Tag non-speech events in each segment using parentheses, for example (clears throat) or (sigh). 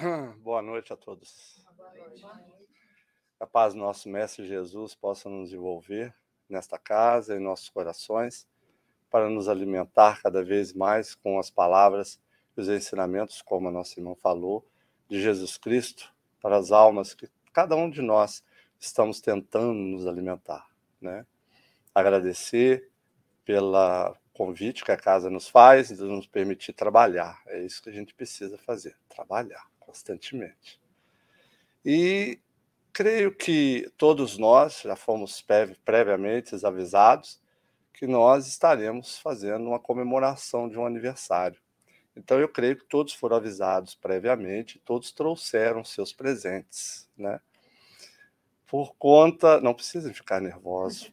(clears throat) Boa noite a todos. A paz do nosso Mestre Jesus possa nos envolver nesta casa, em nossos corações, para nos alimentar cada vez mais com as palavras e os ensinamentos, como a nossa irmã falou, de Jesus Cristo, para as almas que cada um de nós estamos tentando nos alimentar. Né? Agradecer pela convite que a casa nos faz de nos permitir trabalhar. É isso que a gente precisa fazer, trabalhar constantemente. E creio que todos nós já fomos previamente avisados que nós estaremos fazendo uma comemoração de um aniversário. Então eu creio que todos foram avisados previamente, todos trouxeram seus presentes, né? Por conta, não precisem ficar nervosos,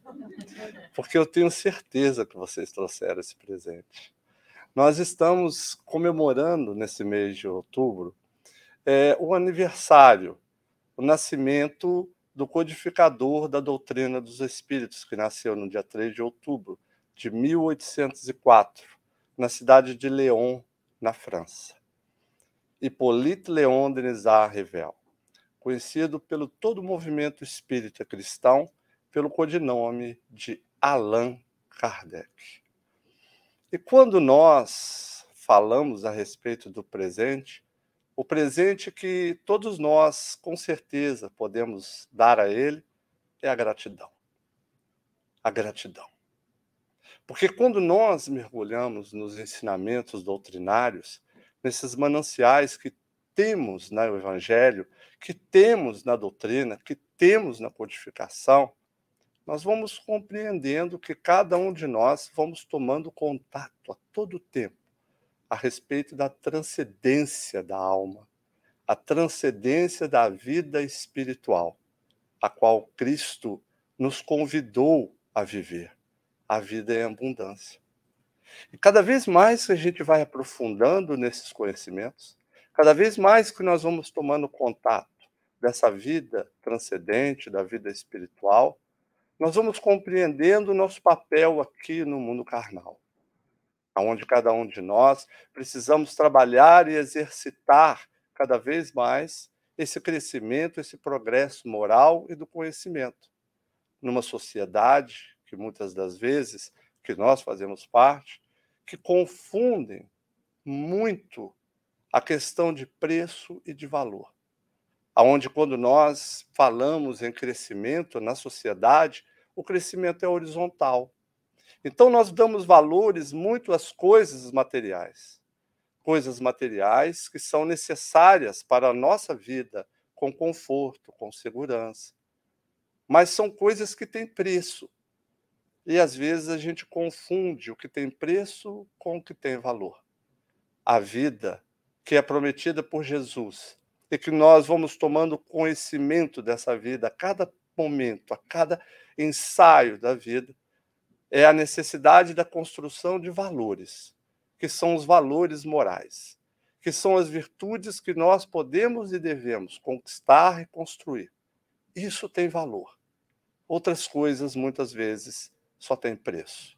porque eu tenho certeza que vocês trouxeram esse presente. Nós estamos comemorando nesse mês de outubro é, o aniversário, o nascimento do codificador da doutrina dos espíritos, que nasceu no dia 3 de outubro de 1804, na cidade de Lyon, na França. Hippolyte Léon Denisard Revel, conhecido pelo todo o movimento espírita cristão pelo codinome de Allan Kardec. E quando nós falamos a respeito do presente, o presente que todos nós, com certeza, podemos dar a ele é a gratidão. A gratidão. Porque quando nós mergulhamos nos ensinamentos doutrinários, nesses mananciais que temos no Evangelho, que temos na doutrina, que temos na codificação, nós vamos compreendendo que cada um de nós vamos tomando contato a todo tempo a respeito da transcendência da alma, a transcendência da vida espiritual, a qual Cristo nos convidou a viver. A vida em abundância. E cada vez mais que a gente vai aprofundando nesses conhecimentos, cada vez mais que nós vamos tomando contato dessa vida transcendente, da vida espiritual, nós vamos compreendendo o nosso papel aqui no mundo carnal onde cada um de nós precisamos trabalhar e exercitar cada vez mais esse crescimento, esse progresso moral e do conhecimento. Numa sociedade que muitas das vezes que nós fazemos parte, que confundem muito a questão de preço e de valor. Aonde quando nós falamos em crescimento na sociedade, o crescimento é horizontal. Então, nós damos valores muito às coisas materiais. Coisas materiais que são necessárias para a nossa vida, com conforto, com segurança. Mas são coisas que têm preço. E às vezes a gente confunde o que tem preço com o que tem valor. A vida que é prometida por Jesus e que nós vamos tomando conhecimento dessa vida a cada momento, a cada ensaio da vida, é a necessidade da construção de valores, que são os valores morais, que são as virtudes que nós podemos e devemos conquistar e construir. Isso tem valor. Outras coisas, muitas vezes, só têm preço.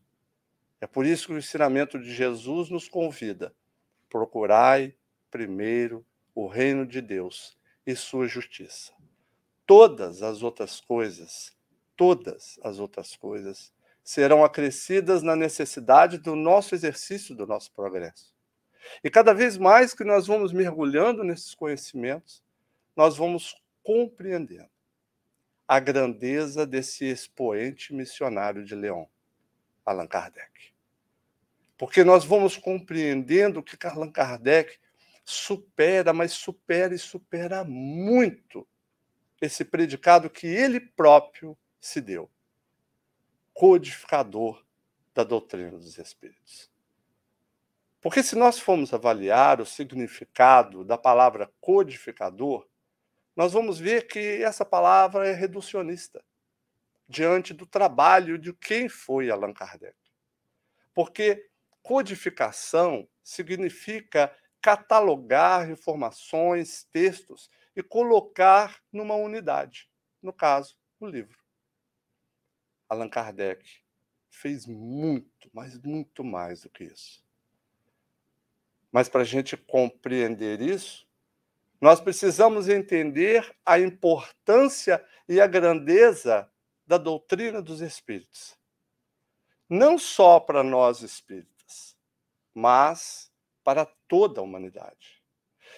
É por isso que o ensinamento de Jesus nos convida: procurai primeiro o reino de Deus e sua justiça. Todas as outras coisas, todas as outras coisas serão acrescidas na necessidade do nosso exercício, do nosso progresso. E cada vez mais que nós vamos mergulhando nesses conhecimentos, nós vamos compreendendo a grandeza desse expoente missionário de Leão, Allan Kardec. Porque nós vamos compreendendo que Allan Kardec supera, mas supera e supera muito esse predicado que ele próprio se deu codificador da doutrina dos espíritos. Porque se nós formos avaliar o significado da palavra codificador, nós vamos ver que essa palavra é reducionista diante do trabalho de quem foi Allan Kardec. Porque codificação significa catalogar informações, textos e colocar numa unidade, no caso, o livro. Allan Kardec fez muito, mas muito mais do que isso. Mas para a gente compreender isso, Nós precisamos entender a importância e a grandeza da doutrina dos espíritos. Não só para nós espíritas, mas para toda a humanidade.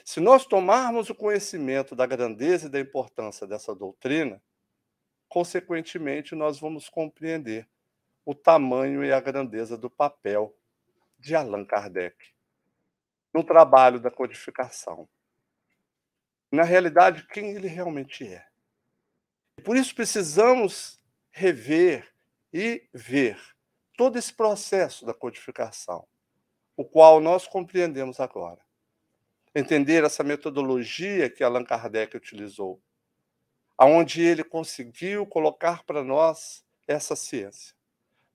Se nós tomarmos o conhecimento da grandeza e da importância dessa doutrina, consequentemente, nós vamos compreender o tamanho e a grandeza do papel de Allan Kardec no trabalho da codificação. Na realidade, quem ele realmente é. Por isso precisamos rever e ver todo esse processo da codificação, o qual nós compreendemos agora. Entender essa metodologia que Allan Kardec utilizou, aonde ele conseguiu colocar para nós essa ciência.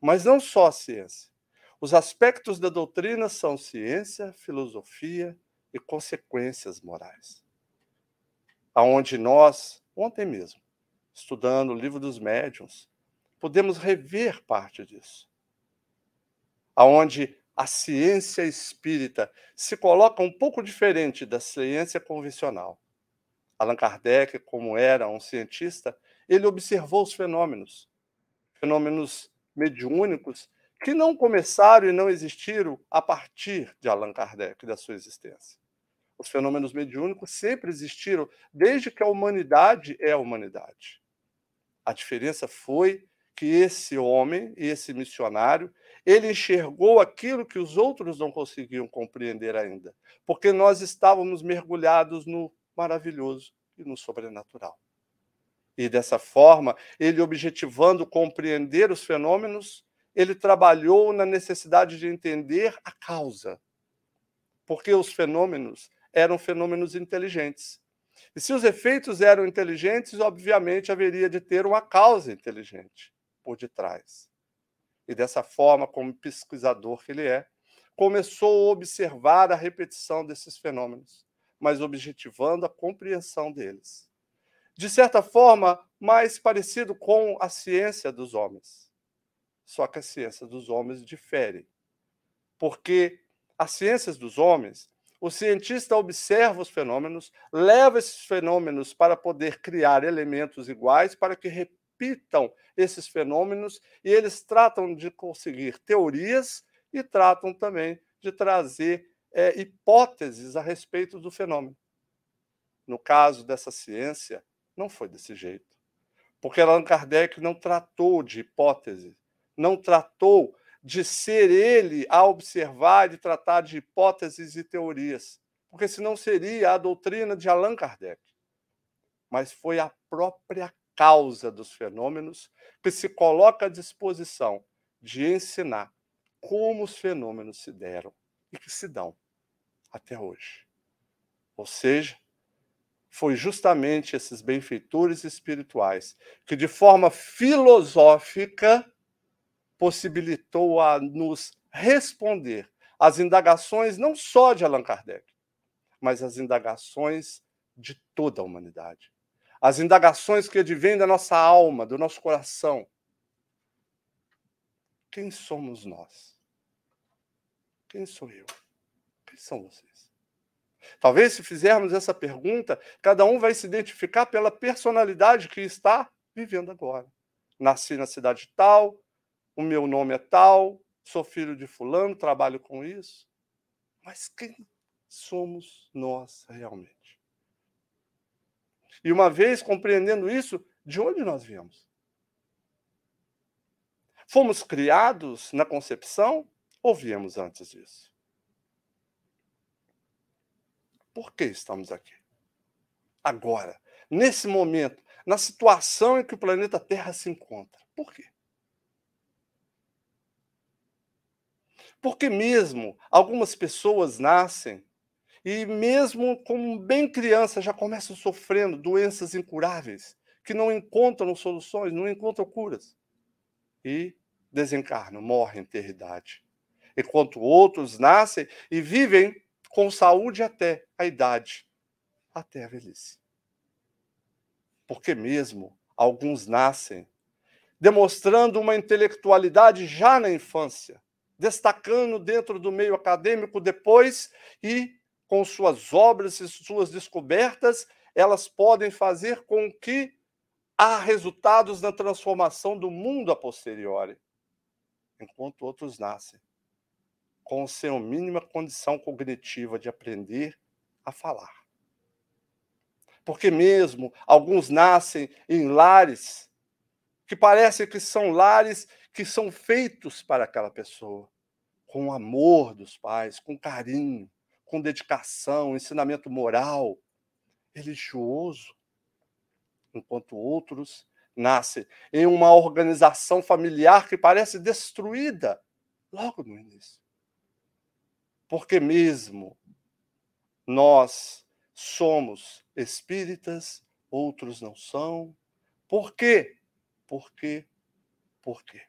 Mas não só a ciência. Os aspectos da doutrina são ciência, filosofia e consequências morais. Aonde nós, ontem mesmo, estudando o livro dos médiuns, podemos rever parte disso. Aonde a ciência espírita se coloca um pouco diferente da ciência convencional. Allan Kardec, como era um cientista, ele observou os fenômenos, fenômenos mediúnicos que não começaram e não existiram a partir de Allan Kardec, da sua existência. Os fenômenos mediúnicos sempre existiram desde que a humanidade é a humanidade. A diferença foi que esse homem, esse missionário, ele enxergou aquilo que os outros não conseguiam compreender ainda, porque nós estávamos mergulhados no maravilhoso e no sobrenatural. E dessa forma, ele objetivando compreender os fenômenos, ele trabalhou na necessidade de entender a causa. Porque os fenômenos eram fenômenos inteligentes. E se os efeitos eram inteligentes, obviamente haveria de ter uma causa inteligente por detrás. E dessa forma, como pesquisador que ele é, começou a observar a repetição desses fenômenos mas objetivando a compreensão deles. De certa forma, mais parecido com a ciência dos homens. Só que a ciência dos homens difere. Porque as ciências dos homens, o cientista observa os fenômenos, leva esses fenômenos para poder criar elementos iguais para que repitam esses fenômenos e eles tratam de conseguir teorias e tratam também de trazer é, hipóteses a respeito do fenômeno. No caso dessa ciência, não foi desse jeito. Porque Allan Kardec não tratou de hipótese, não tratou de ser ele a observar e tratar de hipóteses e teorias, porque senão seria a doutrina de Allan Kardec. Mas foi a própria causa dos fenômenos que se coloca à disposição de ensinar como os fenômenos se deram e que se dão até hoje. Ou seja, foi justamente esses benfeitores espirituais que, de forma filosófica, possibilitou a nos responder às indagações não só de Allan Kardec, mas às indagações de toda a humanidade. As indagações que advêm da nossa alma, do nosso coração. Quem somos nós? Quem sou eu? Quem são vocês? Talvez, se fizermos essa pergunta, cada um vai se identificar pela personalidade que está vivendo agora. Nasci na cidade tal, o meu nome é tal, sou filho de Fulano, trabalho com isso. Mas quem somos nós realmente? E uma vez compreendendo isso, de onde nós viemos? Fomos criados na concepção ou viemos antes disso? Por que estamos aqui? Agora, nesse momento, na situação em que o planeta Terra se encontra. Por quê? Porque mesmo algumas pessoas nascem e mesmo como bem criança já começam sofrendo doenças incuráveis, que não encontram soluções, não encontram curas. E desencarnam, morrem em eternidade. Enquanto outros nascem e vivem com saúde até a idade, até a velhice. Porque mesmo alguns nascem demonstrando uma intelectualidade já na infância, destacando dentro do meio acadêmico depois e com suas obras e suas descobertas, elas podem fazer com que há resultados na transformação do mundo a posteriori, enquanto outros nascem com a mínima condição cognitiva de aprender a falar. Porque mesmo alguns nascem em lares que parecem que são lares que são feitos para aquela pessoa, com o amor dos pais, com carinho, com dedicação, ensinamento moral, religioso, enquanto outros nascem em uma organização familiar que parece destruída logo no início. Porque mesmo nós somos espíritas, outros não são. Por quê? Por quê? Por quê?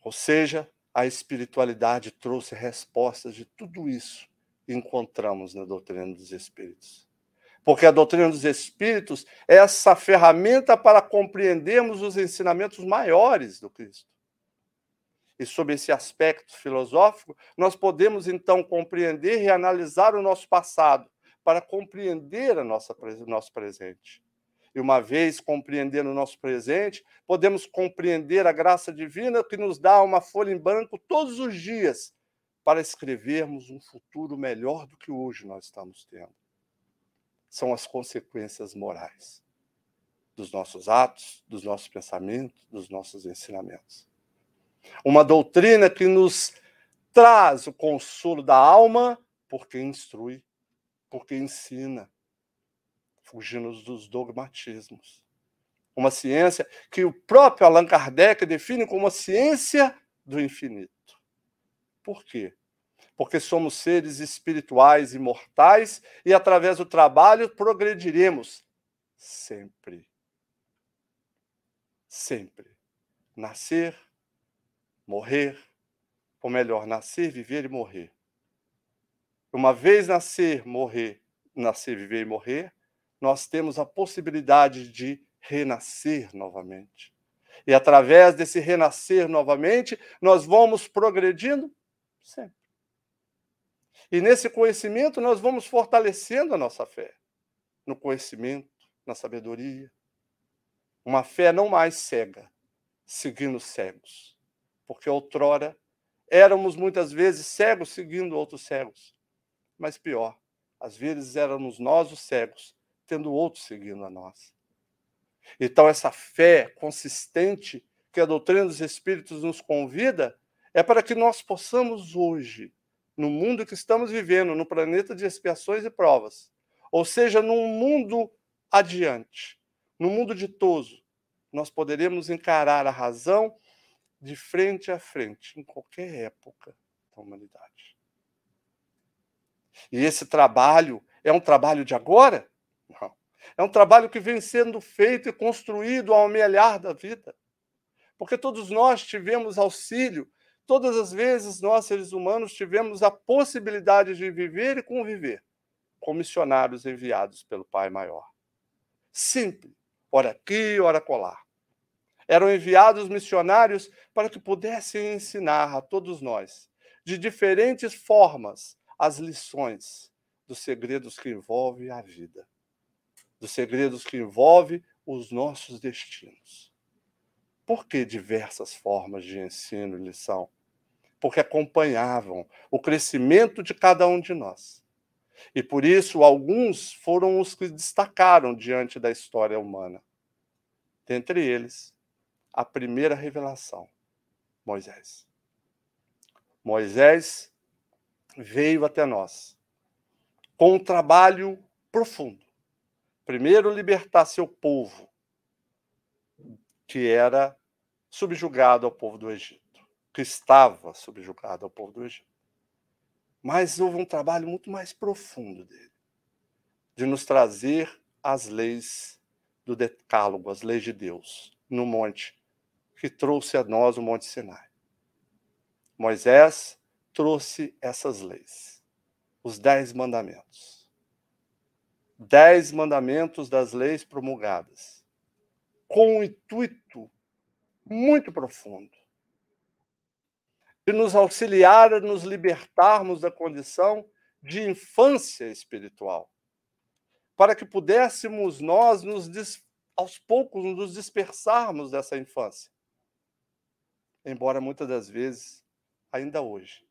Ou seja, a espiritualidade trouxe respostas de tudo isso que encontramos na doutrina dos espíritos. Porque a doutrina dos espíritos é essa ferramenta para compreendermos os ensinamentos maiores do Cristo. E sob esse aspecto filosófico, nós podemos então compreender e analisar o nosso passado para compreender a nossa, o nosso presente. E uma vez compreendendo o nosso presente, podemos compreender a graça divina que nos dá uma folha em branco todos os dias para escrevermos um futuro melhor do que hoje nós estamos tendo. São as consequências morais dos nossos atos, dos nossos pensamentos, dos nossos ensinamentos. Uma doutrina que nos traz o consolo da alma, porque instrui, porque ensina, fugindo dos dogmatismos. Uma ciência que o próprio Allan Kardec define como a ciência do infinito. Por quê? Porque somos seres espirituais imortais e, através do trabalho, progrediremos sempre. Sempre. Nascer, morrer, ou melhor, nascer, viver e morrer. Uma vez nascer, morrer, nascer, viver e morrer, nós temos a possibilidade de renascer novamente. E através desse renascer novamente, nós vamos progredindo sempre. E nesse conhecimento, nós vamos fortalecendo a nossa fé. No conhecimento, na sabedoria. Uma fé não mais cega, seguindo cegos. Porque outrora éramos muitas vezes cegos seguindo outros cegos. Mas pior, às vezes éramos nós os cegos tendo outros seguindo a nós. Então, essa fé consistente que a doutrina dos Espíritos nos convida é para que nós possamos hoje, no mundo que estamos vivendo, no planeta de expiações e provas, ou seja, num mundo adiante, no mundo ditoso, nós poderemos encarar a razão de frente a frente, em qualquer época da humanidade. E esse trabalho é um trabalho de agora? Não. É um trabalho que vem sendo feito e construído ao amelhar da vida. Porque todos nós tivemos auxílio, todas as vezes nós, seres humanos, tivemos a possibilidade de viver e conviver com missionários enviados pelo Pai Maior. Simples, ora aqui, ora colar. Eram enviados missionários para que pudessem ensinar a todos nós, de diferentes formas, as lições dos segredos que envolvem a vida dos segredos que envolve os nossos destinos. Por que diversas formas de ensino e lição? Porque acompanhavam o crescimento de cada um de nós. E por isso, alguns foram os que destacaram diante da história humana. Dentre eles, a primeira revelação, Moisés. Moisés veio até nós com um trabalho profundo primeiro libertar seu povo, que era subjugado ao povo do Egito, que estava subjugado ao povo do Egito. Mas houve um trabalho muito mais profundo dele, de nos trazer as leis do Decálogo, as leis de Deus, no monte, que trouxe a nós o Monte Sinai. Moisés trouxe essas leis, os dez mandamentos dez mandamentos das leis promulgadas, com um intuito muito profundo de nos auxiliar a nos libertarmos da condição de infância espiritual, para que pudéssemos nós nos aos poucos nos dispersarmos dessa infância. Embora muitas das vezes, ainda hoje,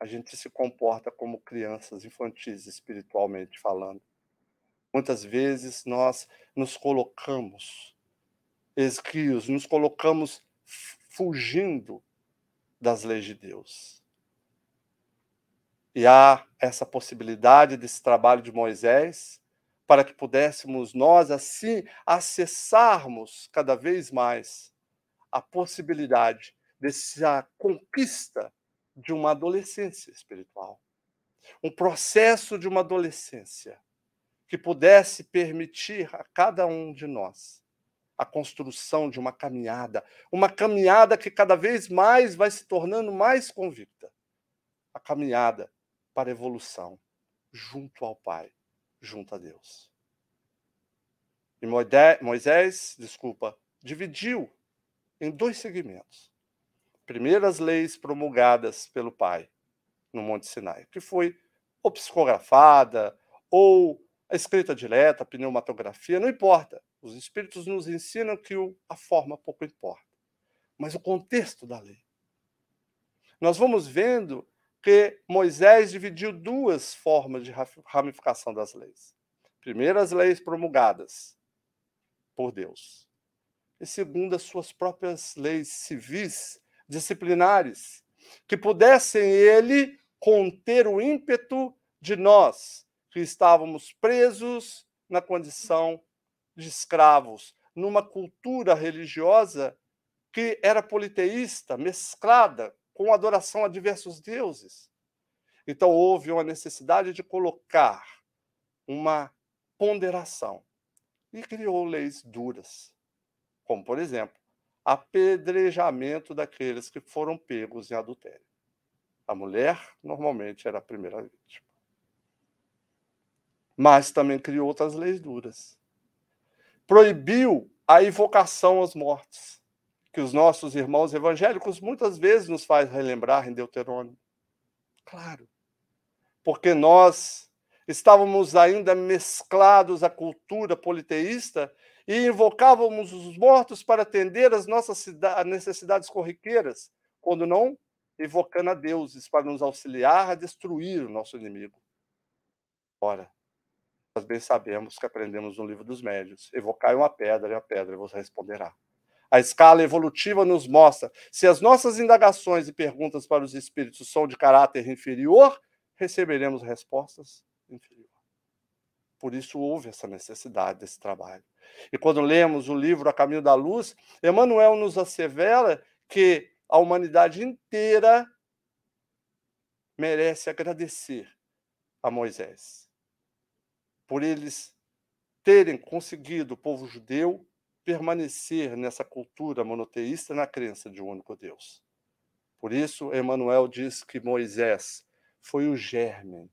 a gente se comporta como crianças infantis espiritualmente falando. Muitas vezes nós nos colocamos esquios, nos colocamos fugindo das leis de Deus. E há essa possibilidade desse trabalho de Moisés para que pudéssemos nós assim acessarmos cada vez mais a possibilidade dessa conquista de uma adolescência espiritual. Um processo de uma adolescência que pudesse permitir a cada um de nós a construção de uma caminhada, uma caminhada que cada vez mais vai se tornando mais convicta. A caminhada para a evolução junto ao Pai, junto a Deus. E Moisés, desculpa, dividiu em dois segmentos. Primeiro, as leis promulgadas pelo Pai no Monte Sinai, que foi ou psicografada, ou a escrita direta, a pneumatografia, não importa. Os espíritos nos ensinam que a forma pouco importa, mas o contexto da lei. Nós vamos vendo que Moisés dividiu duas formas de ramificação das leis. Primeiro, as leis promulgadas por Deus. E segundo, as suas próprias leis civis, disciplinares, que pudessem ele conter o ímpeto de nós que estávamos presos na condição de escravos, numa cultura religiosa que era politeísta, mesclada com adoração a diversos deuses. Então houve uma necessidade de colocar uma ponderação e criou leis duras, como, por exemplo, apedrejamento daqueles que foram pegos em adultério. A mulher normalmente era a primeira vítima. Mas também criou outras leis duras. Proibiu a invocação aos mortos que os nossos irmãos evangélicos muitas vezes nos faz relembrar em Deuterônio. Claro, porque nós estávamos ainda mesclados à cultura politeísta e invocávamos os mortos para atender as nossas necessidades corriqueiras, quando não invocando a deuses para nos auxiliar a destruir o nosso inimigo. Ora, nós bem sabemos que aprendemos no livro dos médios: evocai uma pedra e a pedra vos responderá. A escala evolutiva nos mostra se as nossas indagações e perguntas para os espíritos são de caráter inferior, receberemos respostas inferiores. Por isso houve essa necessidade desse trabalho. E quando lemos o livro A Caminho da Luz, Emmanuel nos assevera que a humanidade inteira merece agradecer a Moisés por eles terem conseguido o povo judeu permanecer nessa cultura monoteísta na crença de um único Deus. Por isso, Emmanuel diz que Moisés foi o germe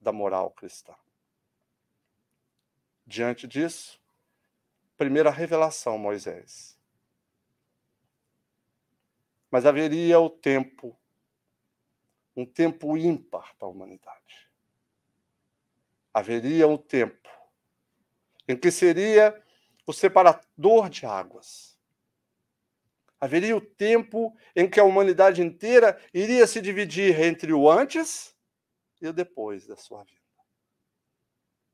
da moral cristã. Diante disso, primeira revelação, Moisés. Mas haveria o tempo, um tempo ímpar para a humanidade. Haveria um tempo em que seria o separador de águas. Haveria o tempo em que a humanidade inteira iria se dividir entre o antes e o depois da sua vida.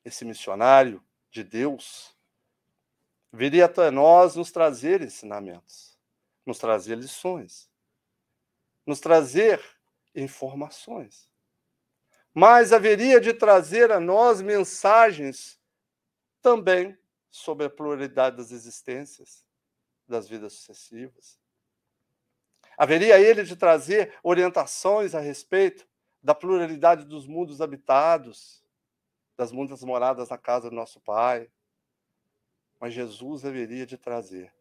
Esse missionário de Deus viria até nós nos trazer ensinamentos, nos trazer lições, nos trazer informações. Mas haveria de trazer a nós mensagens também sobre a pluralidade das existências, das vidas sucessivas. Haveria ele de trazer orientações a respeito da pluralidade dos mundos habitados, das muitas moradas na casa do nosso Pai. Mas Jesus haveria de trazer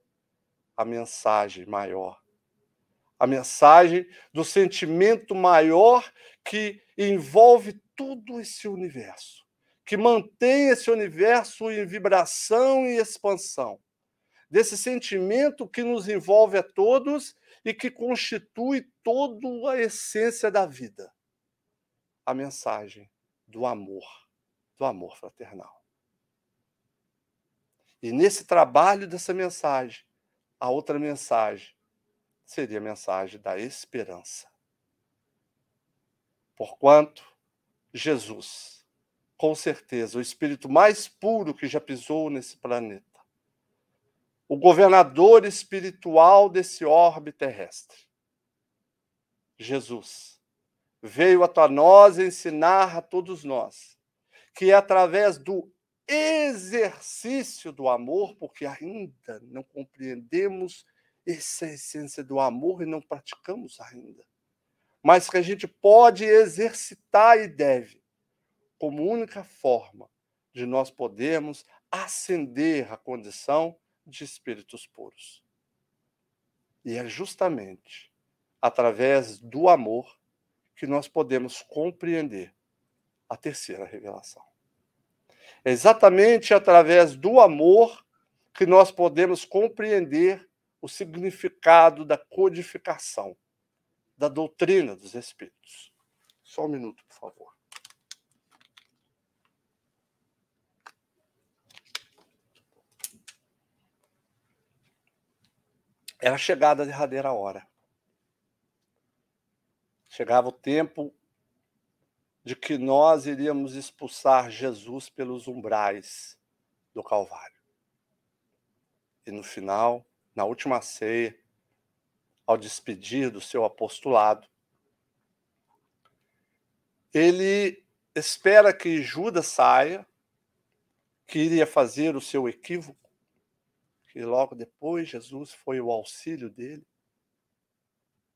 a mensagem maior, a mensagem do sentimento maior que envolve todo esse universo que mantém esse universo em vibração e expansão, desse sentimento que nos envolve a todos e que constitui toda a essência da vida. A mensagem do amor, do amor fraternal. E nesse trabalho dessa mensagem, a outra mensagem seria a mensagem da esperança. Porquanto Jesus, com certeza, o espírito mais puro que já pisou nesse planeta, o governador espiritual desse orbe terrestre, Jesus, veio a nós ensinar a todos nós que é através do exercício do amor, porque ainda não compreendemos essa essência do amor e não praticamos ainda, mas que a gente pode exercitar e deve, como única forma de nós podermos ascender à condição de espíritos puros. E é justamente através do amor que nós podemos compreender a terceira revelação. É exatamente através do amor que nós podemos compreender o significado da codificação da doutrina dos Espíritos. Só um minuto, por favor. Era chegada a derradeira hora. Chegava o tempo de que nós iríamos expulsar Jesus pelos umbrais do Calvário. E no final, na última ceia, ao despedir do seu apostolado, ele espera que Judas saia, que iria fazer o seu equívoco, que logo depois Jesus foi o auxílio dele.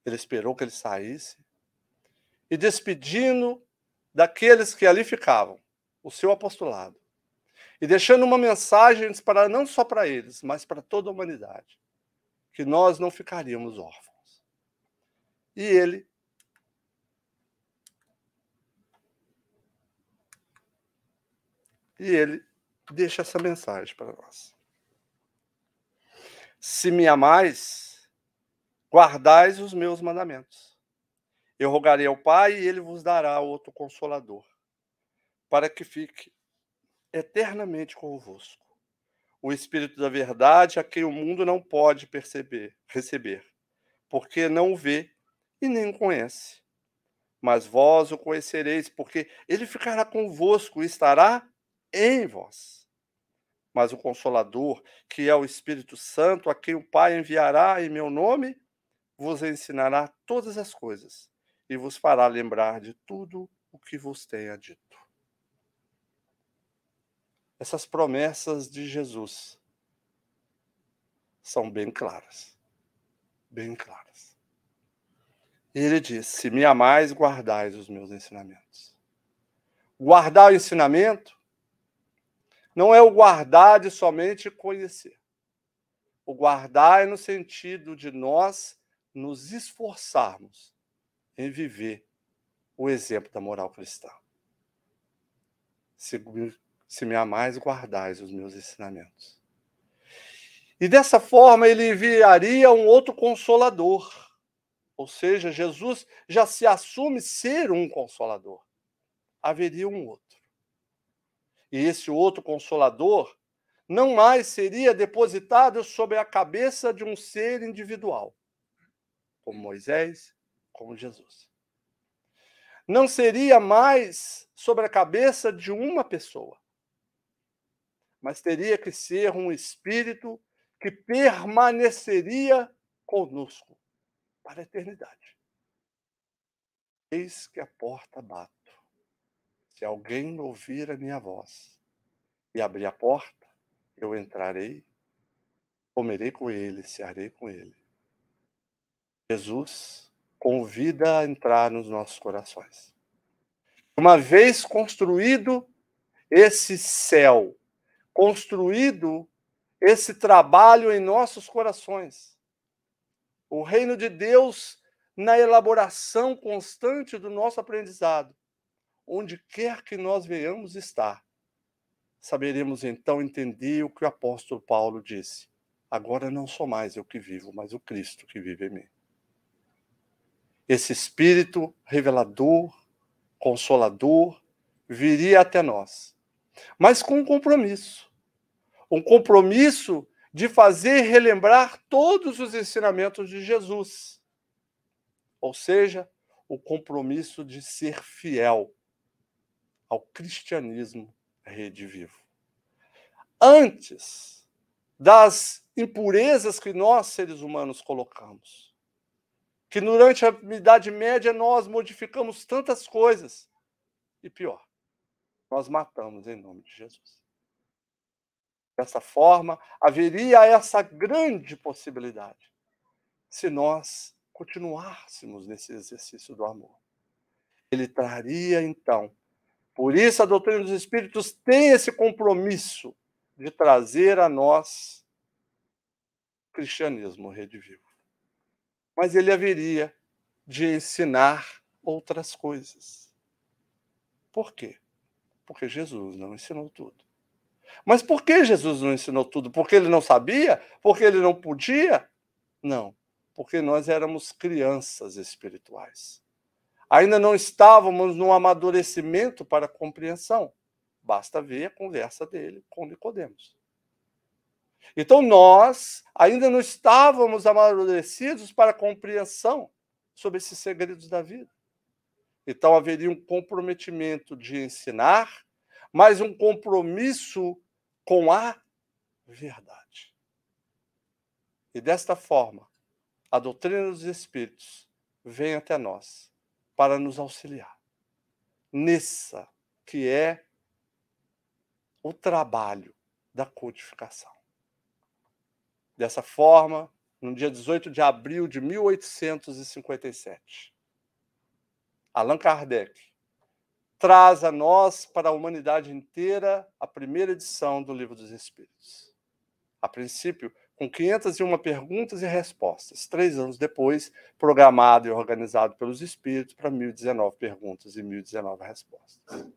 Ele esperou que ele saísse e despedindo daqueles que ali ficavam, o seu apostolado, e deixando uma mensagem para não só para eles, mas para toda a humanidade, que nós não ficaríamos órfãos. E ele E ele deixa essa mensagem para nós. Se me amais, guardais os meus mandamentos. Eu rogarei ao Pai e ele vos dará outro consolador, para que fique eternamente convosco. O Espírito da Verdade, a quem o mundo não pode perceber, receber, porque não o vê e nem o conhece. Mas vós o conhecereis, porque ele ficará convosco e estará em vós. Mas o Consolador, que é o Espírito Santo, a quem o Pai enviará em meu nome, vos ensinará todas as coisas e vos fará lembrar de tudo o que vos tenha dito. Essas promessas de Jesus são bem claras. Bem claras. Ele diz: Se me amais, guardais os meus ensinamentos. Guardar o ensinamento não é o guardar de somente conhecer. O guardar é no sentido de nós nos esforçarmos em viver o exemplo da moral cristã. Se, se me amais, guardais os meus ensinamentos. E dessa forma ele enviaria um outro consolador. Ou seja, Jesus já se assume ser um consolador. Haveria um outro. E esse outro consolador não mais seria depositado sobre a cabeça de um ser individual, como Moisés, como Jesus. Não seria mais sobre a cabeça de uma pessoa, mas teria que ser um espírito que permaneceria conosco para a eternidade. Eis que a porta bato. Se alguém ouvir a minha voz e abrir a porta, eu entrarei, comerei com ele, cearei com ele. Jesus convida a entrar nos nossos corações. Uma vez construído esse céu, construído esse trabalho em nossos corações, o reino de Deus na elaboração constante do nosso aprendizado, onde quer que nós venhamos estar, saberemos então entender o que o apóstolo Paulo disse. Agora não sou mais eu que vivo, mas o Cristo que vive em mim esse espírito revelador, consolador, viria até nós, mas com um compromisso. Um compromisso de fazer relembrar todos os ensinamentos de Jesus. Ou seja, o compromisso de ser fiel ao cristianismo rede vivo. Antes das impurezas que nós, seres humanos, colocamos. Que durante a Idade Média nós modificamos tantas coisas. E pior, nós matamos em nome de Jesus. Dessa forma, haveria essa grande possibilidade se nós continuássemos nesse exercício do amor. Ele traria, então, por isso a doutrina dos Espíritos tem esse compromisso de trazer a nós cristianismo redivivo. Mas ele haveria de ensinar outras coisas. Por quê? Porque Jesus não ensinou tudo. Mas por que Jesus não ensinou tudo? Porque ele não sabia? Porque ele não podia? Não, porque nós éramos crianças espirituais. Ainda não estávamos no amadurecimento para compreensão. Basta ver a conversa dele com Nicodemos. Então nós ainda não estávamos amadurecidos para a compreensão sobre esses segredos da vida. Então haveria um comprometimento de ensinar, mas um compromisso com a verdade. E desta forma, a doutrina dos Espíritos vem até nós para nos auxiliar nessa que é o trabalho da codificação. Dessa forma, no dia 18 de abril de 1857, Allan Kardec traz a nós, para a humanidade inteira, a primeira edição do Livro dos Espíritos. A princípio, com 501 perguntas e respostas. Três anos depois, programado e organizado pelos Espíritos para 1019 perguntas e 1019 respostas.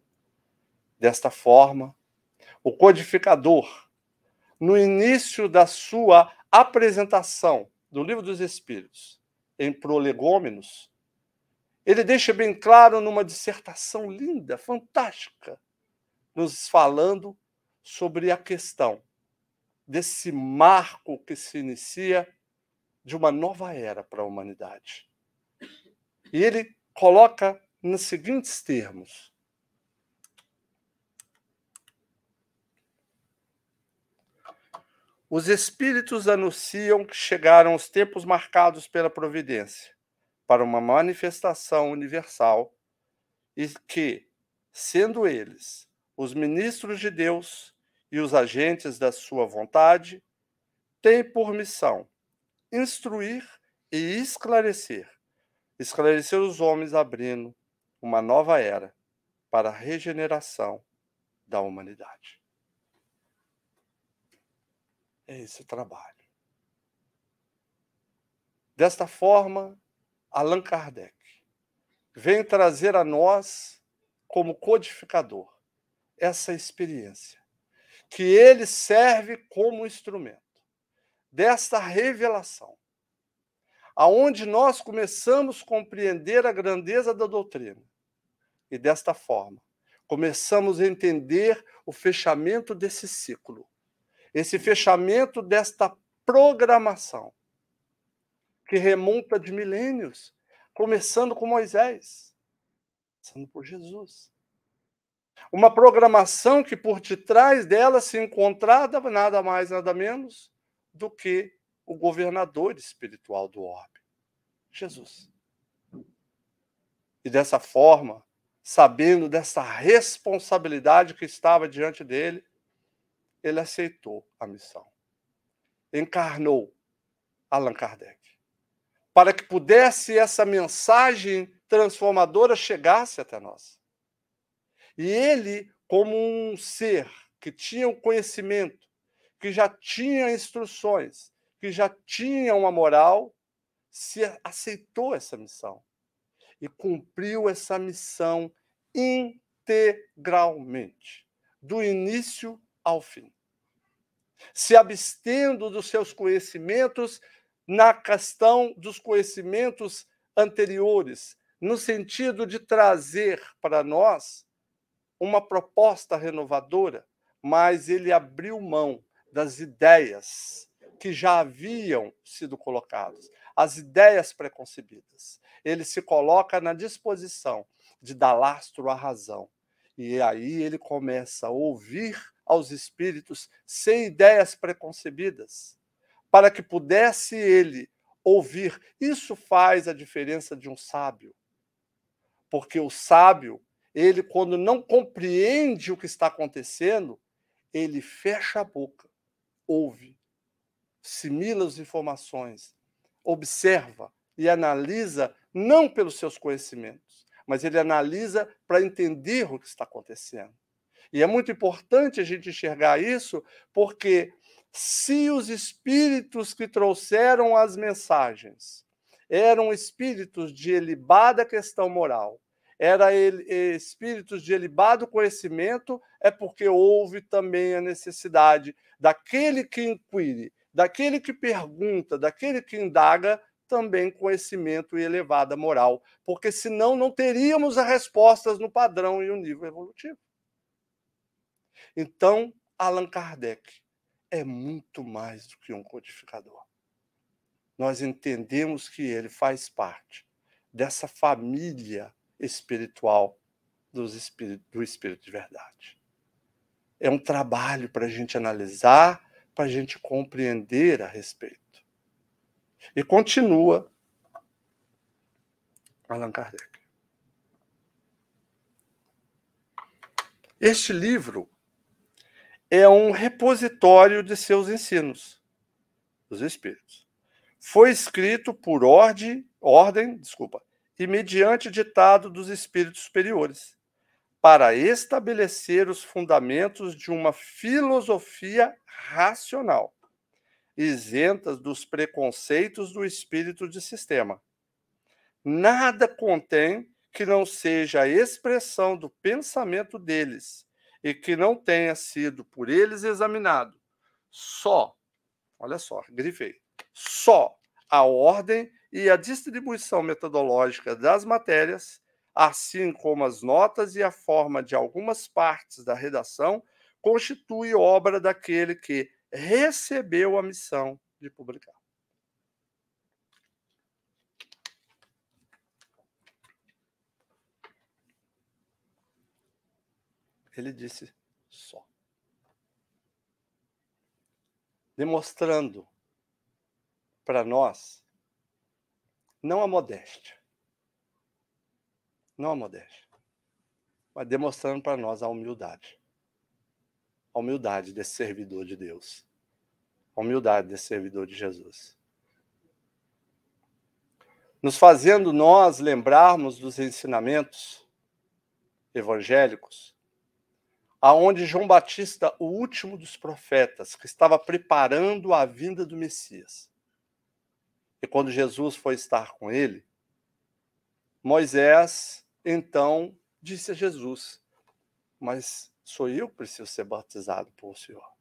Desta forma, o codificador no início da sua apresentação do Livro dos Espíritos, em Prolegômenos, ele deixa bem claro numa dissertação linda, fantástica, nos falando sobre a questão desse marco que se inicia de uma nova era para a humanidade. E ele coloca nos seguintes termos: Os espíritos anunciam que chegaram os tempos marcados pela providência para uma manifestação universal e que, sendo eles os ministros de Deus e os agentes da sua vontade, têm por missão instruir e esclarecer, esclarecer os homens abrindo uma nova era para a regeneração da humanidade. É esse trabalho. Desta forma, Allan Kardec vem trazer a nós, como codificador, essa experiência, que ele serve como instrumento desta revelação, aonde nós começamos a compreender a grandeza da doutrina e desta forma começamos a entender o fechamento desse ciclo esse fechamento desta programação que remonta de milênios, começando com Moisés, passando por Jesus. Uma programação que por detrás dela se encontrava nada mais, nada menos do que o governador espiritual do orbe, Jesus. E dessa forma, sabendo dessa responsabilidade que estava diante dele, ele aceitou a missão. Encarnou Allan Kardec. Para que pudesse essa mensagem transformadora chegasse até nós. E ele, como um ser que tinha o um conhecimento, que já tinha instruções, que já tinha uma moral, se aceitou essa missão e cumpriu essa missão integralmente, do início ao fim. Se abstendo dos seus conhecimentos na questão dos conhecimentos anteriores, no sentido de trazer para nós uma proposta renovadora, mas ele abriu mão das ideias que já haviam sido colocadas, as ideias preconcebidas. Ele se coloca na disposição de dar lastro à razão. E aí ele começa a ouvir aos espíritos sem ideias preconcebidas, para que pudesse ele ouvir. Isso faz a diferença de um sábio. Porque o sábio, ele quando não compreende o que está acontecendo, ele fecha a boca, ouve, simila as informações, observa e analisa não pelos seus conhecimentos, mas ele analisa para entender o que está acontecendo. E é muito importante a gente enxergar isso, porque se os espíritos que trouxeram as mensagens eram espíritos de elevada questão moral, eram espíritos de elevado conhecimento, é porque houve também a necessidade daquele que inquire, daquele que pergunta, daquele que indaga, também conhecimento e elevada moral, porque senão não teríamos as respostas no padrão e o nível evolutivo. Então, Allan Kardec é muito mais do que um codificador. Nós entendemos que ele faz parte dessa família espiritual dos espírito, do Espírito de Verdade. É um trabalho para a gente analisar, para a gente compreender a respeito. E continua Allan Kardec. Este livro é um repositório de seus ensinos, dos espíritos. Foi escrito por ordem, ordem, desculpa, e mediante ditado dos espíritos superiores, para estabelecer os fundamentos de uma filosofia racional isentas dos preconceitos do espírito de sistema. Nada contém que não seja a expressão do pensamento deles e que não tenha sido por eles examinado. Só, olha só, grifei, só a ordem e a distribuição metodológica das matérias, assim como as notas e a forma de algumas partes da redação, constitui obra daquele que, recebeu a missão de publicar. Ele disse só. Demonstrando para nós não a modéstia, não a modéstia, mas demonstrando para nós a humildade a humildade desse servidor de Deus, a humildade desse servidor de Jesus. Nos fazendo nós lembrarmos dos ensinamentos evangélicos, aonde João Batista, o último dos profetas, que estava preparando a vinda do Messias. E quando Jesus foi estar com ele, Moisés então disse a Jesus: Mas sou eu que preciso ser batizado por o Senhor.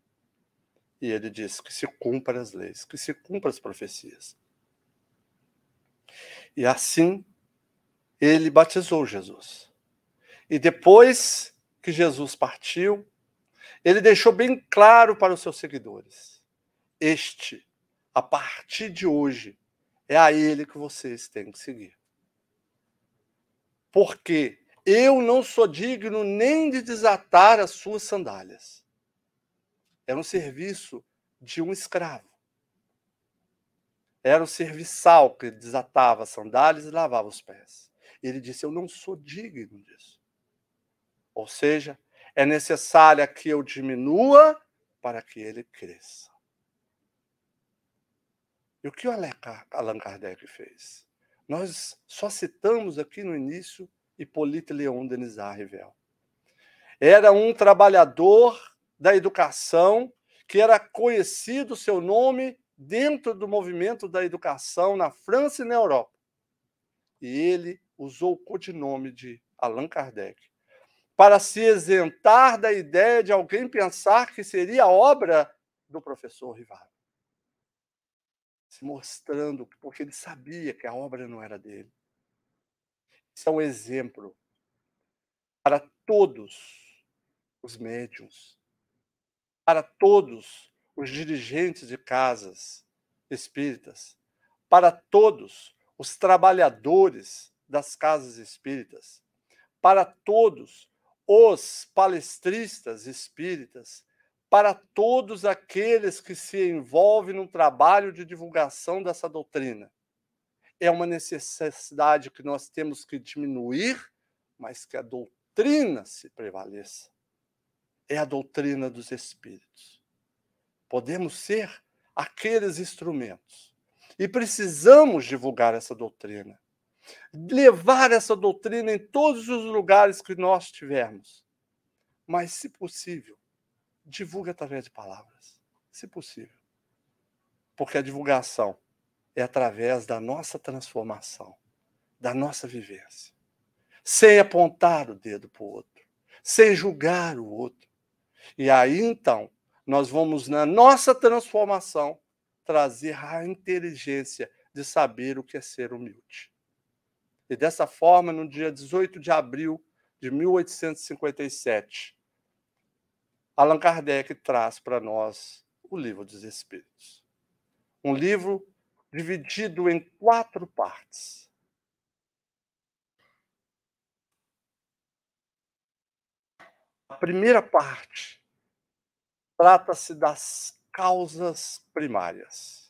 E ele diz que se cumpra as leis, que se cumpra as profecias. E assim ele batizou Jesus. E depois que Jesus partiu, ele deixou bem claro para os seus seguidores: Este, a partir de hoje, é a ele que vocês têm que seguir. Porque eu não sou digno nem de desatar as suas sandálias. Era um serviço de um escravo. Era um serviçal que desatava as sandálias e lavava os pés. Ele disse: Eu não sou digno disso. Ou seja, é necessário que eu diminua para que ele cresça. E o que o Allan Kardec fez? Nós só citamos aqui no início Hippolyte Leon Denisard Rivel. Era um trabalhador da educação que era conhecido seu nome dentro do movimento da educação na França e na Europa. E ele usou o codinome de Allan Kardec para se isentar da ideia de alguém pensar que seria obra do professor Rival. Se mostrando, porque ele sabia que a obra não era dele. Isso é um exemplo para todos os médiums, para todos os dirigentes de casas espíritas, para todos os trabalhadores das casas espíritas, para todos os palestristas espíritas, para todos aqueles que se envolvem no trabalho de divulgação dessa doutrina. É uma necessidade que nós temos que diminuir, mas que a doutrina se prevaleça. É a doutrina dos espíritos. Podemos ser aqueles instrumentos. E precisamos divulgar essa doutrina. Levar essa doutrina em todos os lugares que nós tivermos. Mas, se possível, divulgue através de palavras, se possível. Porque a divulgação é através da nossa transformação, da nossa vivência. Sem apontar o dedo para o outro, sem julgar o outro. E aí, então, nós vamos, na nossa transformação, trazer a inteligência de saber o que é ser humilde. E dessa forma, no dia 18 de abril de 1857, Allan Kardec traz para nós o Livro dos Espíritos. Um livro dividido em quatro partes. A primeira parte trata-se das causas primárias.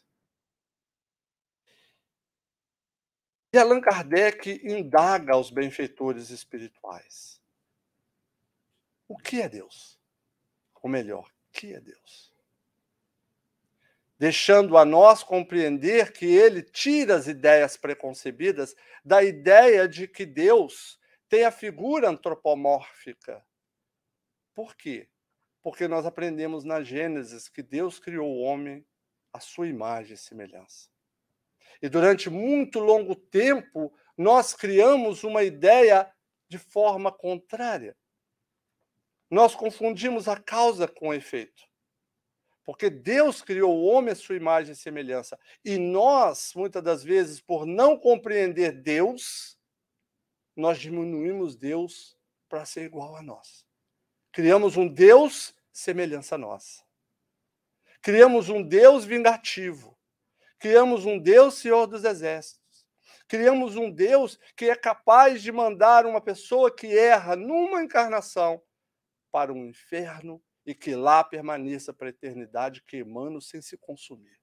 E Allan Kardec indaga aos benfeitores espirituais: o que é Deus? ou melhor, que é Deus. Deixando a nós compreender que ele tira as ideias preconcebidas da ideia de que Deus tem a figura antropomórfica. Por quê? Porque nós aprendemos na Gênesis que Deus criou o homem à sua imagem e semelhança. E durante muito longo tempo, nós criamos uma ideia de forma contrária. Nós confundimos a causa com o efeito. Porque Deus criou o homem à sua imagem e semelhança. E nós, muitas das vezes, por não compreender Deus, nós diminuímos Deus para ser igual a nós. Criamos um Deus semelhança a nós. Criamos um Deus vingativo. Criamos um Deus Senhor dos Exércitos. Criamos um Deus que é capaz de mandar uma pessoa que erra numa encarnação para o inferno e que lá permaneça para a eternidade, queimando sem se consumir.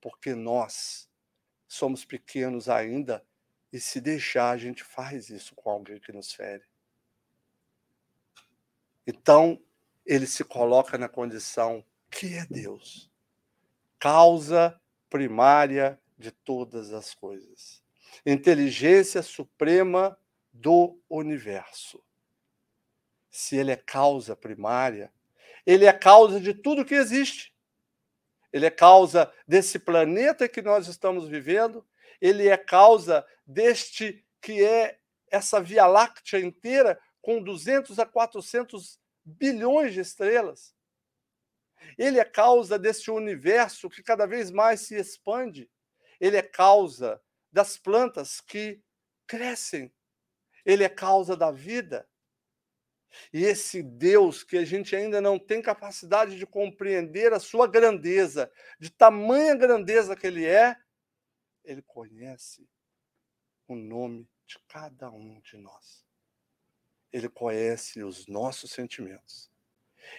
Porque nós somos pequenos ainda e se deixar, a gente faz isso com alguém que nos fere. Então, ele se coloca na condição que é Deus, causa primária de todas as coisas, inteligência suprema do universo se ele é causa primária, ele é causa de tudo que existe. Ele é causa desse planeta que nós estamos vivendo, ele é causa deste que é essa Via Láctea inteira com 200 a 400 bilhões de estrelas. Ele é causa deste universo que cada vez mais se expande. Ele é causa das plantas que crescem. Ele é causa da vida. E esse Deus que a gente ainda não tem capacidade de compreender a sua grandeza, de tamanha grandeza que ele é, ele conhece o nome de cada um de nós. Ele conhece os nossos sentimentos.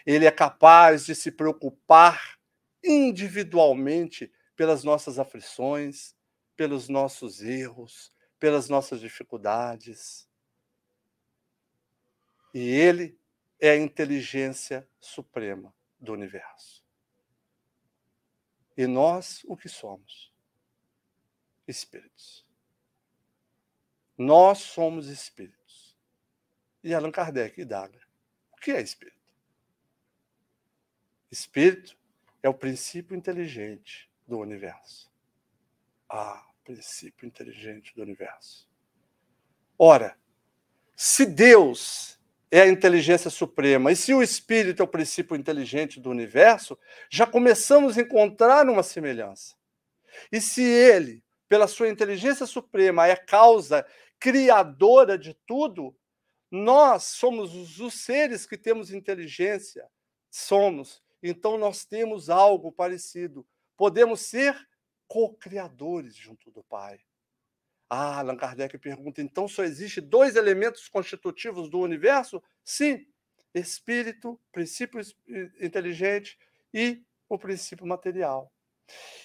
Ele é capaz de se preocupar individualmente pelas nossas aflições, pelos nossos erros, pelas nossas dificuldades. E ele é a inteligência suprema do universo. E nós, o que somos? Espíritos. Nós somos espíritos. E Allan Kardec indaga: o que é espírito? Espírito é o princípio inteligente do universo. Ah, princípio inteligente do universo. Ora, se Deus é a inteligência suprema. E se o espírito é o princípio inteligente do universo, já começamos a encontrar uma semelhança. E se ele, pela sua inteligência suprema, é causa criadora de tudo, nós somos os seres que temos inteligência, somos. Então nós temos algo parecido. Podemos ser co-criadores junto do Pai. Ah, Allan Kardec pergunta: então só existe dois elementos constitutivos do universo? Sim, espírito, princípio inteligente e o princípio material.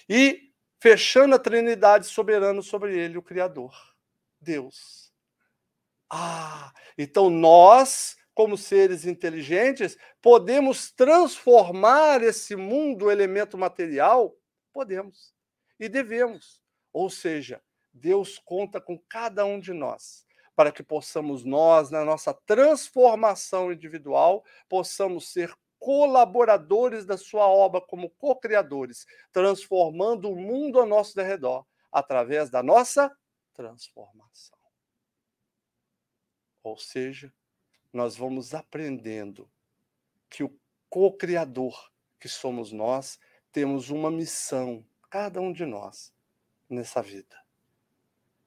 E fechando a Trinidade soberano sobre ele, o Criador, Deus. Ah, então nós, como seres inteligentes, podemos transformar esse mundo, elemento material? Podemos e devemos. Ou seja, Deus conta com cada um de nós para que possamos nós, na nossa transformação individual, possamos ser colaboradores da sua obra como co-criadores, transformando o mundo ao nosso redor através da nossa transformação. Ou seja, nós vamos aprendendo que o co-criador que somos nós temos uma missão, cada um de nós, nessa vida.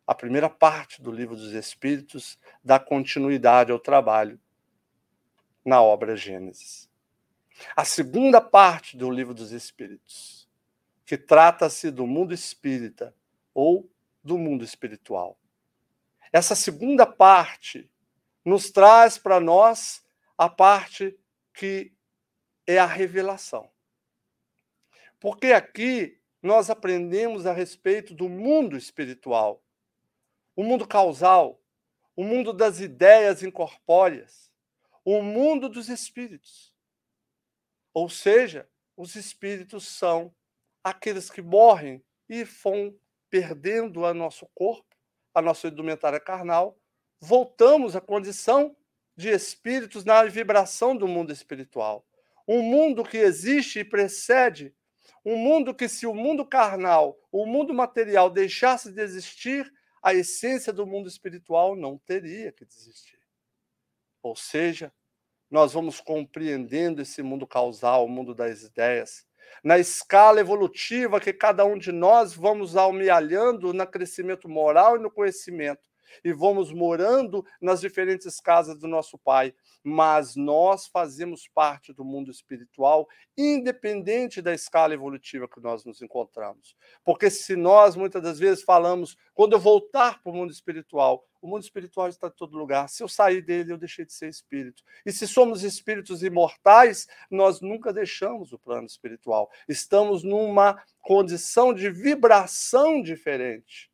A primeira parte do livro dos Espíritos dá continuidade ao trabalho na obra Gênesis. A segunda parte do livro dos Espíritos, que trata-se do mundo espírita ou do mundo espiritual. Essa segunda parte nos traz para nós a parte que é a revelação. Porque aqui nós aprendemos a respeito do mundo espiritual, o mundo causal, o mundo das ideias incorpóreas, o mundo dos espíritos. Ou seja, os espíritos são aqueles que morrem e vão perdendo a nosso corpo, a nossa indumentária carnal, voltamos à condição de espíritos na vibração do mundo espiritual. Um mundo que existe e precede, um mundo que, se o mundo carnal, o mundo material deixasse de existir, a essência do mundo espiritual não teria que existir. Ou seja, nós vamos compreendendo esse mundo causal, o mundo das ideias, na escala evolutiva que cada um de nós vamos amealhando no crescimento moral e no conhecimento e vamos morando nas diferentes casas do nosso Pai, mas nós fazemos parte do mundo espiritual, independente da escala evolutiva que nós nos encontramos. Porque se nós muitas das vezes falamos, quando eu voltar para o mundo espiritual, o mundo espiritual está em todo lugar. Se eu sair dele, eu deixei de ser espírito. E se somos espíritos imortais, nós nunca deixamos o plano espiritual. Estamos numa condição de vibração diferente.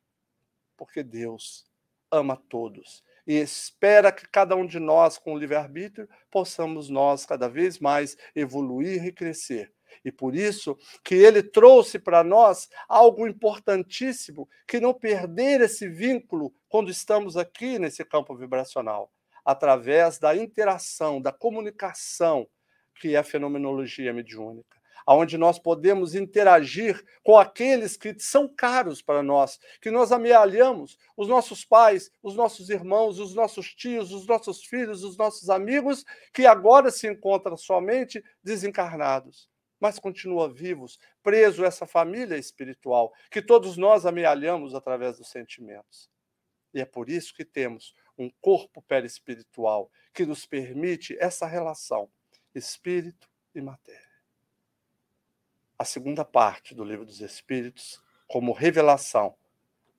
Porque Deus ama todos e espera que cada um de nós, com o livre-arbítrio, possamos nós cada vez mais evoluir e crescer. E por isso que ele trouxe para nós algo importantíssimo, que não perder esse vínculo quando estamos aqui nesse campo vibracional, através da interação, da comunicação, que é a fenomenologia mediúnica onde nós podemos interagir com aqueles que são caros para nós, que nós amealhamos, os nossos pais, os nossos irmãos, os nossos tios, os nossos filhos, os nossos amigos, que agora se encontram somente desencarnados, mas continuam vivos, preso a essa família espiritual, que todos nós amealhamos através dos sentimentos. E é por isso que temos um corpo perispiritual que nos permite essa relação espírito e matéria a segunda parte do Livro dos Espíritos como revelação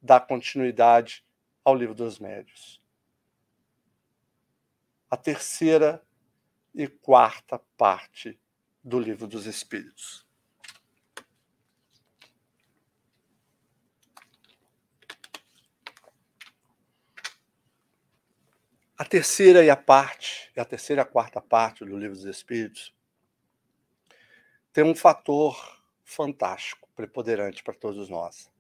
dá continuidade ao Livro dos Médios. A terceira e quarta parte do Livro dos Espíritos. A terceira e a parte, a terceira e a quarta parte do Livro dos Espíritos tem um fator fantástico, preponderante para todos nós.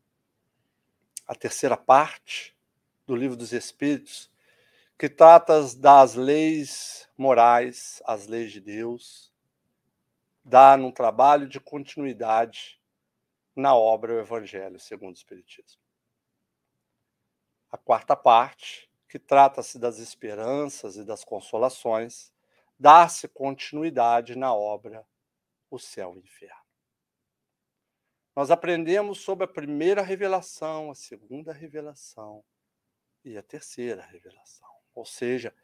A terceira parte do Livro dos Espíritos, que trata das leis morais, as leis de Deus, dá num trabalho de continuidade na obra O Evangelho segundo o Espiritismo. A quarta parte, que trata-se das esperanças e das consolações, dá-se continuidade na obra o céu e o inferno. Nós aprendemos sobre a primeira revelação, a segunda revelação e a terceira revelação. Ou seja,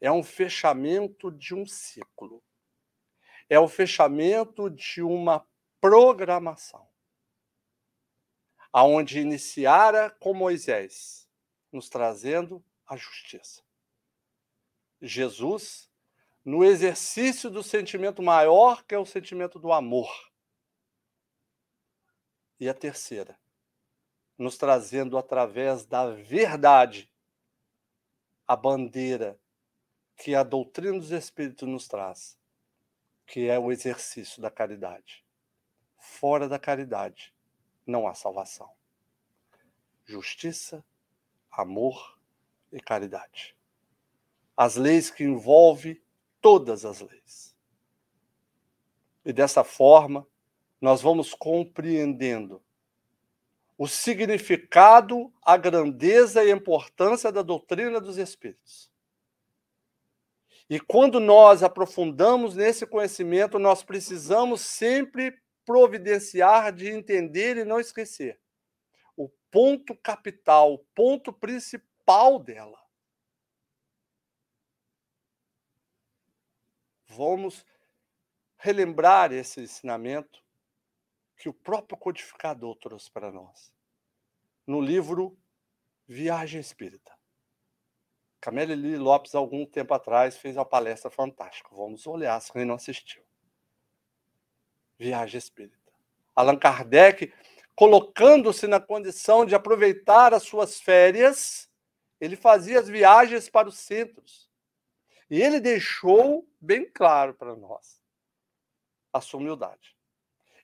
é um fechamento de um ciclo. É o fechamento de uma programação. Aonde iniciara com Moisés, nos trazendo a justiça. Jesus, no exercício do sentimento maior, que é o sentimento do amor. E a terceira, nos trazendo através da verdade a bandeira que a doutrina dos Espíritos nos traz, que é o exercício da caridade. Fora da caridade não há salvação. Justiça, amor e caridade. As leis que envolvem todas as leis. E dessa forma, nós vamos compreendendo o significado, a grandeza e a importância da doutrina dos Espíritos. E quando nós aprofundamos nesse conhecimento, nós precisamos sempre providenciar de entender e não esquecer o ponto capital, o ponto principal dela. Vamos relembrar esse ensinamento que o próprio codificador trouxe para nós, no livro Viagem Espírita. Camille Lee Lopes, algum tempo atrás, fez uma palestra fantástica. Vamos olhar se quem não assistiu. Viagem Espírita. Allan Kardec, colocando-se na condição de aproveitar as suas férias, ele fazia as viagens para os centros. E ele deixou bem claro para nós a sua humildade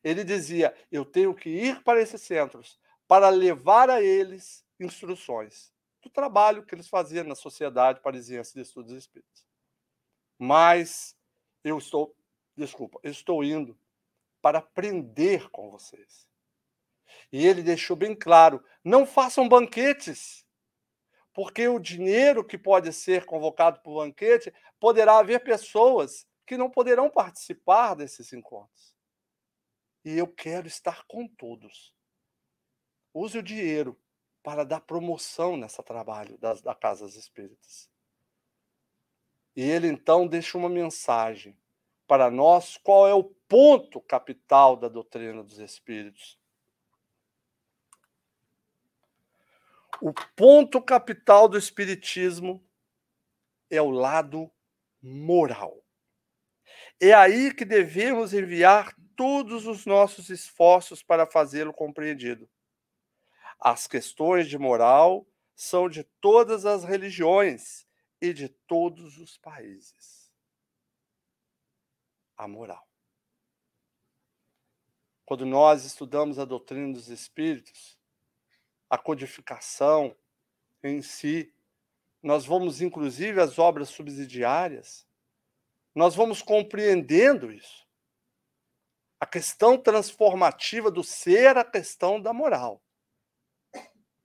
ele dizia: Eu tenho que ir para esses centros para levar a eles instruções do trabalho que eles faziam na Sociedade Parisiense de Estudos Espíritas. Mas eu estou, desculpa, eu estou indo para aprender com vocês. E ele deixou bem claro: não façam banquetes, porque o dinheiro que pode ser convocado para o banquete poderá haver pessoas que não poderão participar desses encontros e eu quero estar com todos. Use o dinheiro para dar promoção nesse trabalho das, da Casas Espíritas. E ele então deixa uma mensagem para nós: qual é o ponto capital da doutrina dos Espíritos? O ponto capital do Espiritismo é o lado moral. É aí que devemos enviar todos os nossos esforços para fazê-lo compreendido. As questões de moral são de todas as religiões e de todos os países. A moral. Quando nós estudamos a doutrina dos espíritos, a codificação em si, nós vamos inclusive as obras subsidiárias, nós vamos compreendendo isso a questão transformativa do ser, a questão da moral.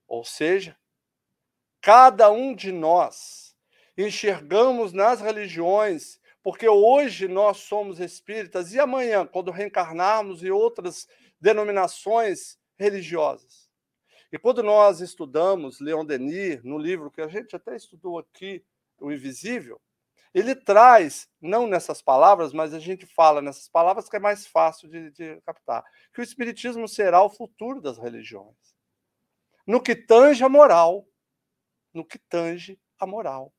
Ou seja, cada um de nós enxergamos nas religiões, porque hoje nós somos espíritas e amanhã, quando reencarnarmos em outras denominações religiosas. E quando nós estudamos Leon Denis, no livro que a gente até estudou aqui, O Invisível, ele traz, não nessas palavras, mas a gente fala nessas palavras que é mais fácil de, de captar, que o Espiritismo será o futuro das religiões. No que tange a moral. No que tange a moral.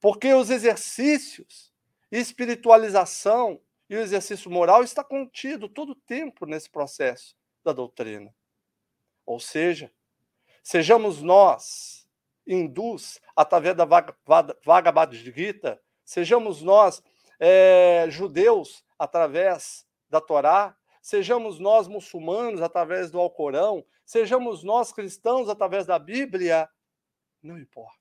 Porque os exercícios, espiritualização e o exercício moral está contido todo o tempo nesse processo da doutrina. Ou seja, sejamos nós hindus, através da Bhagavad Gita, sejamos nós é, judeus através da Torá, sejamos nós muçulmanos através do Alcorão, sejamos nós cristãos através da Bíblia, não importa.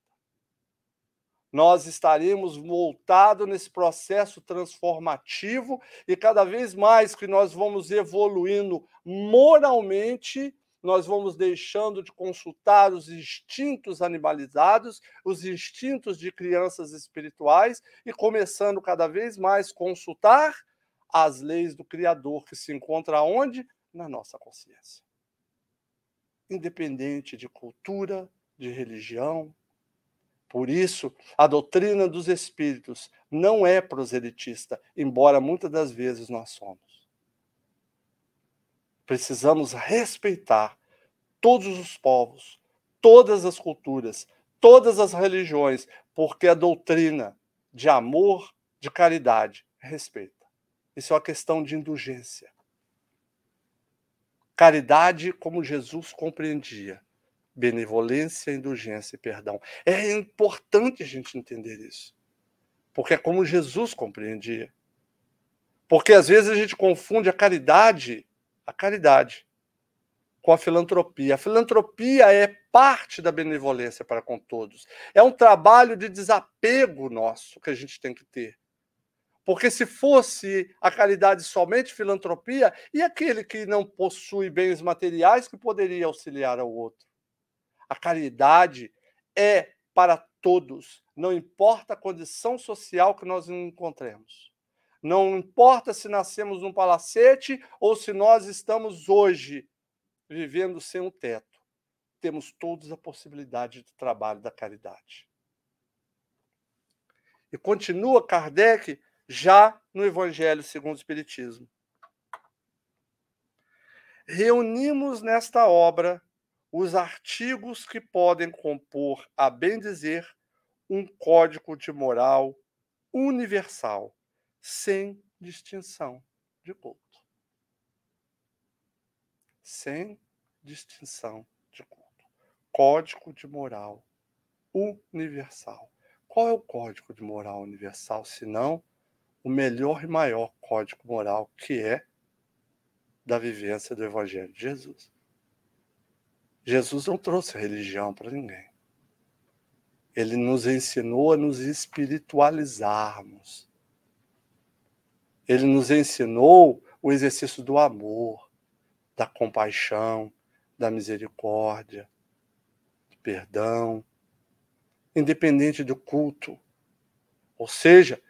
Nós estaremos voltados nesse processo transformativo e cada vez mais que nós vamos evoluindo moralmente, nós vamos deixando de consultar os instintos animalizados, os instintos de crianças espirituais e começando cada vez mais consultar as leis do Criador que se encontra onde? Na nossa consciência. Independente de cultura, de religião, Por isso, a doutrina dos espíritos não é proselitista, embora muitas das vezes nós somos. Precisamos respeitar todos os povos, todas as culturas, todas as religiões, porque a doutrina de amor, de caridade, respeita. Isso é uma questão de indulgência. Caridade como Jesus compreendia. Benevolência, indulgência e perdão. É importante a gente entender isso. Porque é como Jesus compreendia. Porque às vezes a gente confunde a caridade, a caridade, com a filantropia. A filantropia é parte da benevolência para com todos. É um trabalho de desapego nosso que a gente tem que ter. Porque se fosse a caridade somente filantropia, e aquele que não possui bens materiais que poderia auxiliar ao outro? A caridade é para todos, não importa a condição social que nós encontremos. Não importa se nascemos num palacete ou se nós estamos hoje vivendo sem um teto. Temos todos a possibilidade de trabalho da caridade. E continua Kardec já no Evangelho segundo o Espiritismo. Reunimos nesta obra os artigos que podem compor, a bem dizer, um código de moral universal, sem distinção de culto. Sem distinção de culto. Código de moral universal. Qual é o código de moral universal, se não o melhor e maior código moral que é da vivência do Evangelho de Jesus. Jesus não trouxe religião para ninguém. Ele nos ensinou a nos espiritualizarmos. Ele nos ensinou o exercício do amor, da compaixão, da misericórdia, do perdão, independente do culto. Ou seja,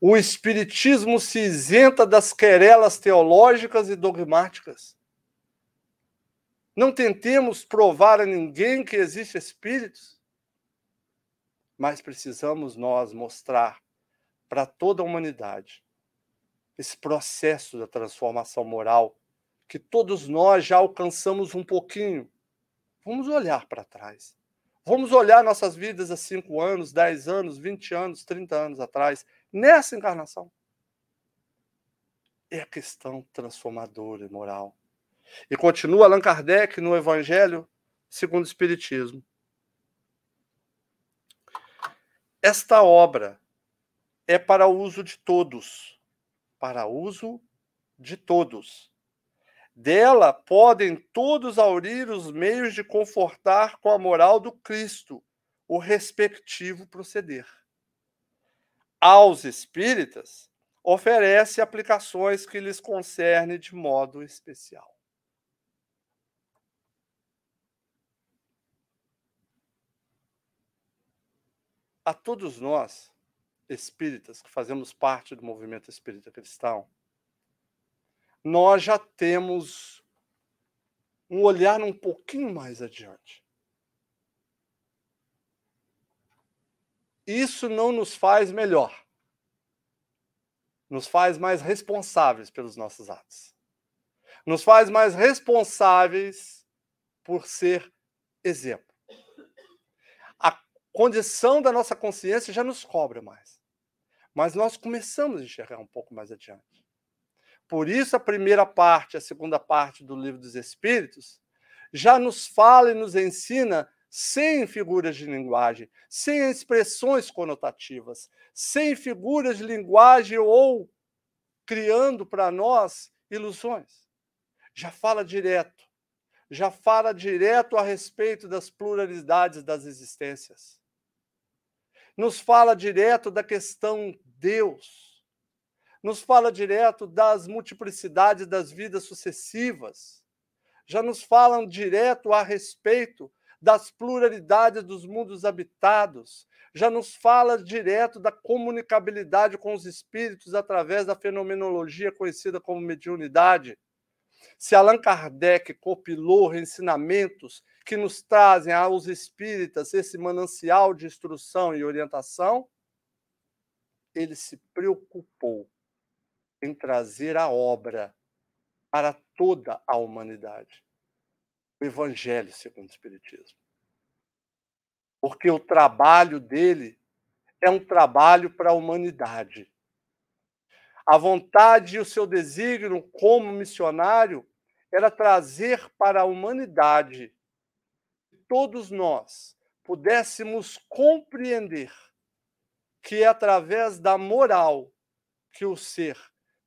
o Espiritismo se isenta das querelas teológicas e dogmáticas. Não tentemos provar a ninguém que existe espíritos, mas precisamos nós mostrar para toda a humanidade esse processo da transformação moral que todos nós já alcançamos um pouquinho. Vamos olhar para trás. Vamos olhar nossas vidas há 5 anos, 10 anos, 20 anos, 30 anos atrás nessa encarnação. É a questão transformadora e moral. E continua Allan Kardec no Evangelho segundo o Espiritismo. Esta obra é para uso de todos, para uso de todos. Dela podem todos aurir os meios de confortar com a moral do Cristo o respectivo proceder aos espíritas, oferece aplicações que lhes concerne de modo especial. A todos nós, espíritas, que fazemos parte do movimento espírita cristão, nós já temos um olhar um pouquinho mais adiante. isso não nos faz melhor. Nos faz mais responsáveis pelos nossos atos. Nos faz mais responsáveis por ser exemplo. A condição da nossa consciência já nos cobra mais. Mas nós começamos a enxergar um pouco mais adiante. Por isso, a primeira parte, a segunda parte do livro dos Espíritos, já nos fala e nos ensina sem figuras de linguagem, sem expressões conotativas, sem figuras de linguagem ou criando para nós ilusões. Já fala direto, já fala direto a respeito das pluralidades das existências. Nos fala direto da questão Deus. Nos fala direto das multiplicidades das vidas sucessivas. Já nos falam direto a respeito das pluralidades dos mundos habitados, já nos fala direto da comunicabilidade com os espíritos através da fenomenologia conhecida como mediunidade. Se Allan Kardec compilou ensinamentos que nos trazem aos espíritas esse manancial de instrução e orientação, ele se preocupou em trazer a obra para toda a humanidade. O Evangelho segundo o Espiritismo. Porque o trabalho dele é um trabalho para a humanidade. A vontade e o seu desígnio como missionário era trazer para a humanidade que todos nós pudéssemos compreender que é através da moral que o ser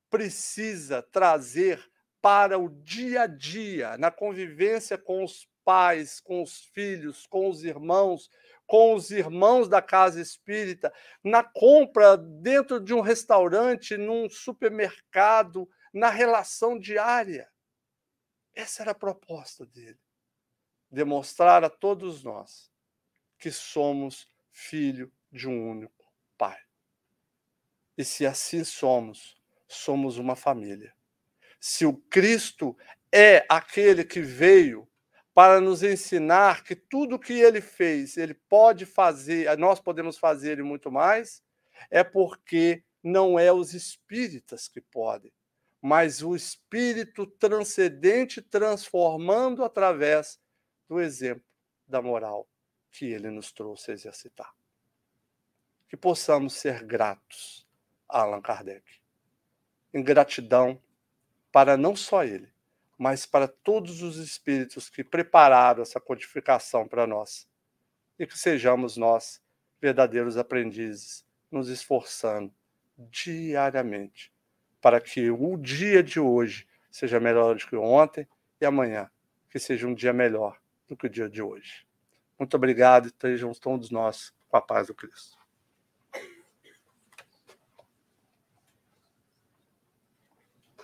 precisa trazer para o dia a dia, na convivência com os pais, com os filhos, com os irmãos, com os irmãos da casa espírita, na compra dentro de um restaurante, num supermercado, na relação diária. Essa era a proposta dele. Demonstrar a todos nós que somos filho de um único. E se assim somos, somos uma família. Se o Cristo é aquele que veio para nos ensinar que tudo que ele fez, ele pode fazer, nós podemos fazer e muito mais, é porque não é os espíritas que podem, mas o espírito transcendente transformando através do exemplo da moral que ele nos trouxe a exercitar. Que possamos ser gratos Allan Kardec. Em gratidão para não só ele, mas para todos os espíritos que prepararam essa codificação para nós. E que sejamos nós verdadeiros aprendizes, nos esforçando diariamente para que o dia de hoje seja melhor do que ontem e amanhã que seja um dia melhor do que o dia de hoje. Muito obrigado e estejam todos nós com a paz do Cristo.